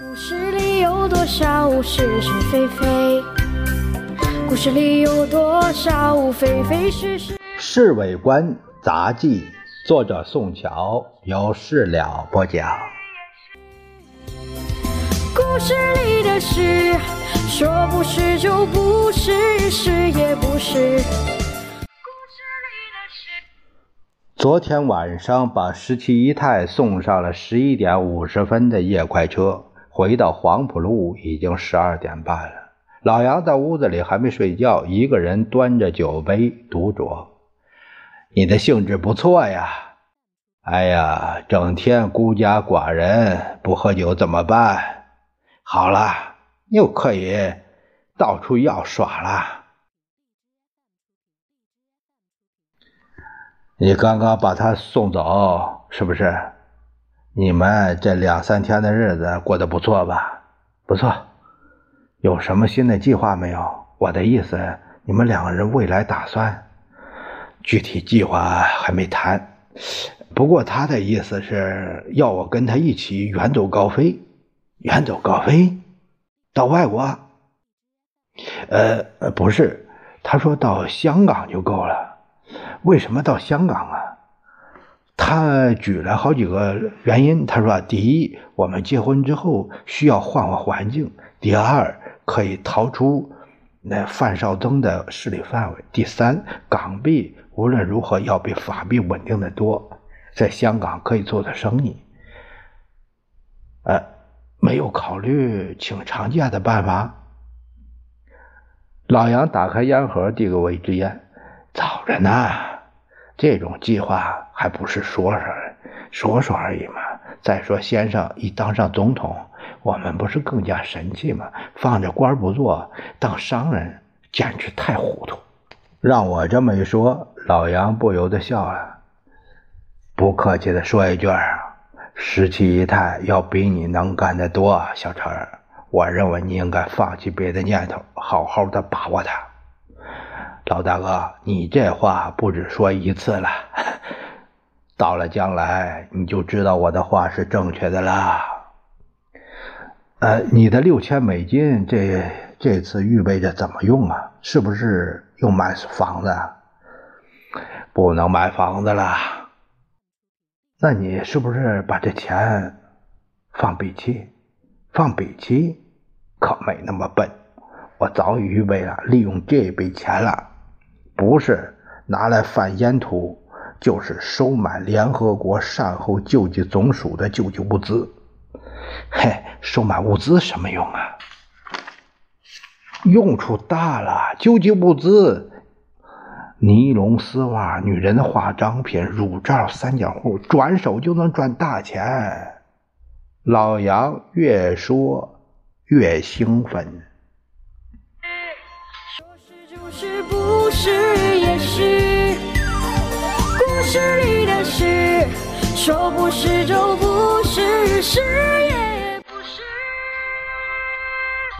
故事里有多少是是非非？故事里有多少非非是是？《侍卫官杂记》作者宋乔，由事了播讲。故事里的事，说不是就不是，是也不是。昨天晚上把十七姨太送上了十一点五十分的夜快车，回到黄浦路已经十二点半了。老杨在屋子里还没睡觉，一个人端着酒杯独酌。你的兴致不错呀！哎呀，整天孤家寡人，不喝酒怎么办？好了，又可以到处要耍了。你刚刚把他送走，是不是？你们这两三天的日子过得不错吧？不错。有什么新的计划没有？我的意思，你们两个人未来打算？具体计划还没谈。不过他的意思是要我跟他一起远走高飞。远走高飞，到外国？呃，不是，他说到香港就够了。为什么到香港啊？他举了好几个原因。他说：第一，我们结婚之后需要换换环境；第二，可以逃出那范绍增的势力范围；第三，港币无论如何要比法币稳定的多，在香港可以做的生意。呃。没有考虑请长假的办法。老杨打开烟盒，递给我一支烟。早着呢，这种计划还不是说说说说而已嘛。再说先生一当上总统，我们不是更加神气吗？放着官不做，当商人简直太糊涂。让我这么一说，老杨不由得笑了。不客气的说一句啊。十七姨太要比你能干得多，小陈我认为你应该放弃别的念头，好好的把握他。老大哥，你这话不止说一次了，到了将来你就知道我的话是正确的了。呃，你的六千美金，这这次预备着怎么用啊？是不是又买房子？不能买房子了。那你是不是把这钱放笔记？放笔记可没那么笨，我早已预备了，利用这笔钱了，不是拿来贩烟土，就是收买联合国善后救济总署的救济物资。嘿，收买物资什么用啊？用处大了，救济物资。尼龙丝袜、女人的化妆品、乳罩、三角裤，转手就能赚大钱。老杨越说越兴奋。说是就是，不是。是你的事，说不是就不是，是。